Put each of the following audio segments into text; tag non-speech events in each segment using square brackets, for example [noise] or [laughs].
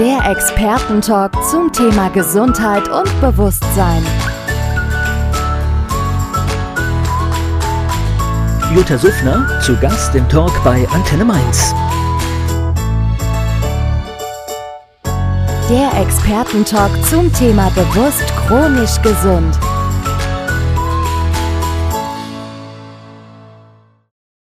Der Expertentalk zum Thema Gesundheit und Bewusstsein. Jutta Suffner zu Gast im Talk bei Antenne Mainz. Der Expertentalk zum Thema bewusst chronisch gesund.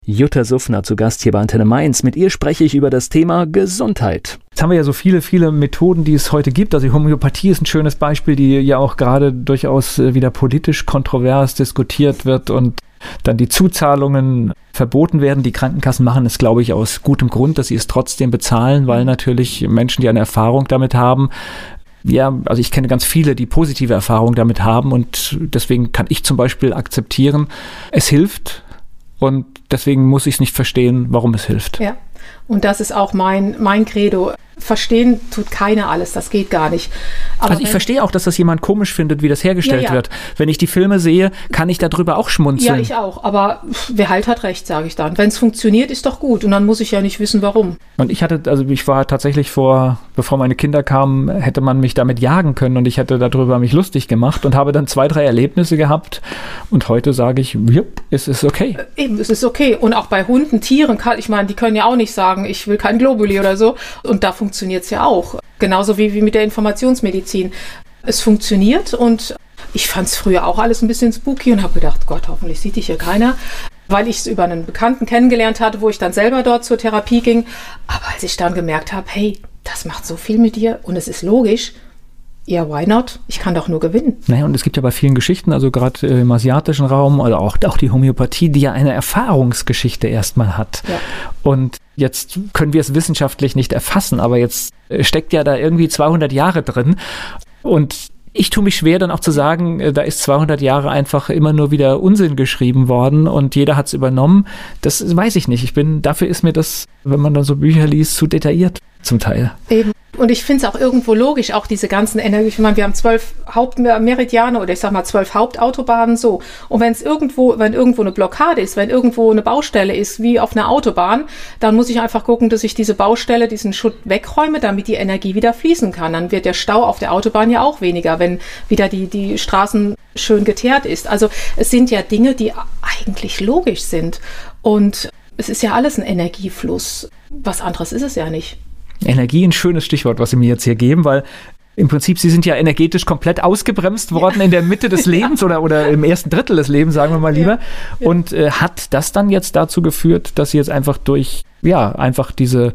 Jutta Suffner zu Gast hier bei Antenne Mainz. Mit ihr spreche ich über das Thema Gesundheit. Jetzt haben wir ja so viele, viele Methoden, die es heute gibt. Also die Homöopathie ist ein schönes Beispiel, die ja auch gerade durchaus äh, wieder politisch kontrovers diskutiert wird und dann die Zuzahlungen verboten werden. Die Krankenkassen machen es, glaube ich, aus gutem Grund, dass sie es trotzdem bezahlen, weil natürlich Menschen, die eine Erfahrung damit haben, ja, also ich kenne ganz viele, die positive Erfahrungen damit haben und deswegen kann ich zum Beispiel akzeptieren, es hilft und deswegen muss ich es nicht verstehen, warum es hilft. Ja, und das ist auch mein, mein Credo verstehen tut keiner alles, das geht gar nicht. Aber also ich verstehe auch, dass das jemand komisch findet, wie das hergestellt ja, ja. wird. Wenn ich die Filme sehe, kann ich darüber auch schmunzeln. Ja, ich auch. Aber wer halt hat recht, sage ich dann. Wenn es funktioniert, ist doch gut. Und dann muss ich ja nicht wissen, warum. Und ich hatte, also ich war tatsächlich vor, bevor meine Kinder kamen, hätte man mich damit jagen können und ich hätte darüber mich lustig gemacht und habe dann zwei, drei Erlebnisse gehabt. Und heute sage ich, jupp, es ist okay. Äh, eben, es ist okay. Und auch bei Hunden, Tieren, kann, ich meine, die können ja auch nicht sagen, ich will kein Globuli oder so. Und da funktioniert es ja auch. Genauso wie, wie mit der Informationsmedizin. Es funktioniert und ich fand es früher auch alles ein bisschen spooky und habe gedacht, Gott, hoffentlich sieht dich hier keiner weil ich es über einen Bekannten kennengelernt hatte, wo ich dann selber dort zur Therapie ging. Aber als ich dann gemerkt habe, hey, das macht so viel mit dir und es ist logisch, ja, why not? Ich kann doch nur gewinnen. Naja, und es gibt ja bei vielen Geschichten, also gerade äh, im asiatischen Raum oder auch, auch die Homöopathie, die ja eine Erfahrungsgeschichte erstmal hat. Ja. Und jetzt können wir es wissenschaftlich nicht erfassen, aber jetzt äh, steckt ja da irgendwie 200 Jahre drin. Und ich tue mich schwer, dann auch zu sagen, äh, da ist 200 Jahre einfach immer nur wieder Unsinn geschrieben worden und jeder hat es übernommen. Das weiß ich nicht. Ich bin, dafür ist mir das, wenn man dann so Bücher liest, zu detailliert zum Teil. Eben. Und ich finde es auch irgendwo logisch, auch diese ganzen Energie. Ich meine, wir haben zwölf Hauptmeridiane oder ich sag mal zwölf Hauptautobahnen so. Und wenn es irgendwo, wenn irgendwo eine Blockade ist, wenn irgendwo eine Baustelle ist, wie auf einer Autobahn, dann muss ich einfach gucken, dass ich diese Baustelle, diesen Schutt wegräume, damit die Energie wieder fließen kann. Dann wird der Stau auf der Autobahn ja auch weniger, wenn wieder die, die Straßen schön geteert ist. Also es sind ja Dinge, die eigentlich logisch sind. Und es ist ja alles ein Energiefluss. Was anderes ist es ja nicht. Energie ein schönes Stichwort, was Sie mir jetzt hier geben, weil im Prinzip, Sie sind ja energetisch komplett ausgebremst worden ja. in der Mitte des [laughs] Lebens ja. oder, oder im ersten Drittel des Lebens, sagen wir mal lieber. Ja. Und äh, hat das dann jetzt dazu geführt, dass Sie jetzt einfach durch, ja, einfach diese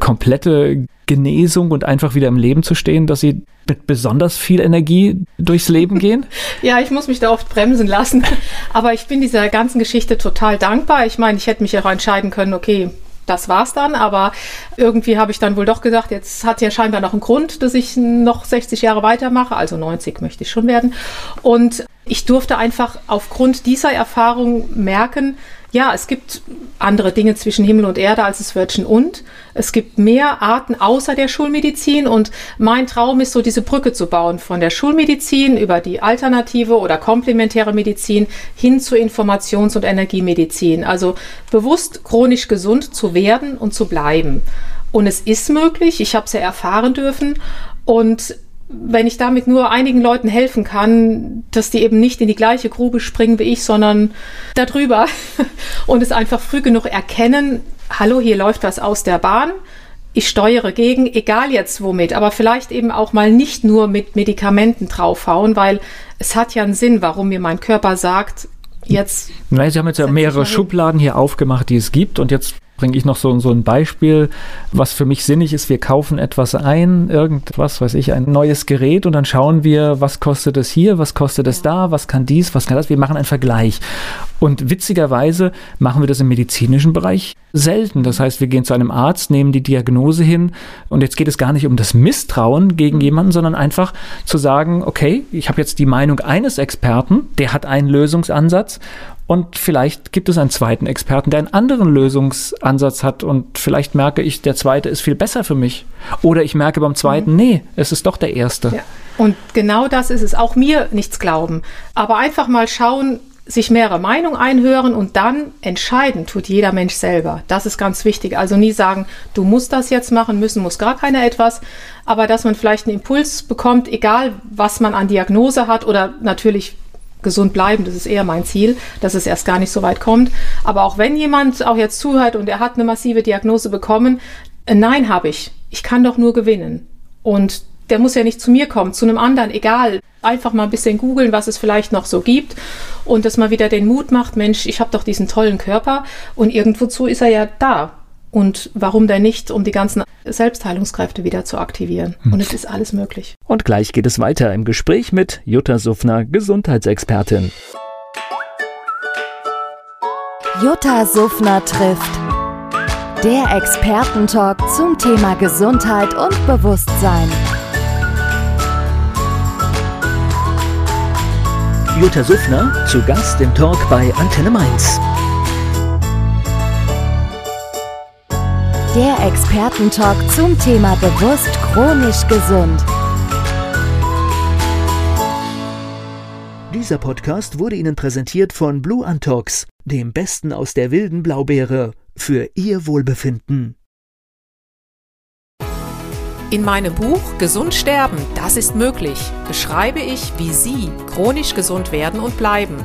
komplette Genesung und einfach wieder im Leben zu stehen, dass Sie mit besonders viel Energie durchs Leben [laughs] gehen? ja, ich muss mich da oft bremsen lassen. Aber ich bin dieser ganzen Geschichte total dankbar. Ich meine, ich hätte mich auch entscheiden können, okay, das war's dann. Aber irgendwie habe ich dann wohl doch gesagt, jetzt hat ja scheinbar noch einen Grund, dass ich noch 60 Jahre weitermache. Also 90 möchte ich schon werden. Und ich durfte einfach aufgrund dieser Erfahrung merken, ja, es gibt andere Dinge zwischen Himmel und Erde als das Wörtchen und. Es gibt mehr Arten außer der Schulmedizin und mein Traum ist so, diese Brücke zu bauen von der Schulmedizin über die alternative oder komplementäre Medizin hin zur Informations- und Energiemedizin. Also bewusst chronisch gesund zu werden und zu bleiben. Und es ist möglich, ich habe es ja erfahren dürfen und wenn ich damit nur einigen Leuten helfen kann, dass die eben nicht in die gleiche Grube springen wie ich, sondern darüber [laughs] und es einfach früh genug erkennen, hallo, hier läuft was aus der Bahn, ich steuere gegen, egal jetzt womit, aber vielleicht eben auch mal nicht nur mit Medikamenten draufhauen, weil es hat ja einen Sinn, warum mir mein Körper sagt, jetzt. Nein, Sie haben jetzt ja mehrere Schubladen hier aufgemacht, die es gibt und jetzt bringe ich noch so, so ein Beispiel, was für mich sinnig ist. Wir kaufen etwas ein, irgendwas, weiß ich, ein neues Gerät und dann schauen wir, was kostet es hier, was kostet es da, was kann dies, was kann das. Wir machen einen Vergleich. Und witzigerweise machen wir das im medizinischen Bereich selten. Das heißt, wir gehen zu einem Arzt, nehmen die Diagnose hin und jetzt geht es gar nicht um das Misstrauen gegen jemanden, sondern einfach zu sagen, okay, ich habe jetzt die Meinung eines Experten, der hat einen Lösungsansatz und vielleicht gibt es einen zweiten Experten, der einen anderen Lösungsansatz hat. Und vielleicht merke ich, der zweite ist viel besser für mich. Oder ich merke beim zweiten, mhm. nee, es ist doch der erste. Ja. Und genau das ist es. Auch mir nichts glauben. Aber einfach mal schauen, sich mehrere Meinungen einhören und dann entscheiden tut jeder Mensch selber. Das ist ganz wichtig. Also nie sagen, du musst das jetzt machen, müssen muss gar keiner etwas, aber dass man vielleicht einen Impuls bekommt, egal was man an Diagnose hat oder natürlich gesund bleiben, das ist eher mein Ziel, dass es erst gar nicht so weit kommt. Aber auch wenn jemand auch jetzt zuhört und er hat eine massive Diagnose bekommen, äh, nein habe ich. Ich kann doch nur gewinnen. Und der muss ja nicht zu mir kommen, zu einem anderen, egal. Einfach mal ein bisschen googeln, was es vielleicht noch so gibt und dass man wieder den Mut macht, Mensch, ich habe doch diesen tollen Körper und irgendwozu ist er ja da. Und warum denn nicht, um die ganzen Selbstheilungskräfte wieder zu aktivieren? Hm. Und es ist alles möglich. Und gleich geht es weiter im Gespräch mit Jutta Suffner, Gesundheitsexpertin. Jutta Suffner trifft. Der Expertentalk zum Thema Gesundheit und Bewusstsein. Jutta Suffner zu Gast im Talk bei Antenne Mainz. Der Expertentalk zum Thema bewusst chronisch gesund. Dieser Podcast wurde Ihnen präsentiert von Blue Antox, dem Besten aus der wilden Blaubeere, für Ihr Wohlbefinden. In meinem Buch Gesund sterben, das ist möglich, beschreibe ich, wie Sie chronisch gesund werden und bleiben.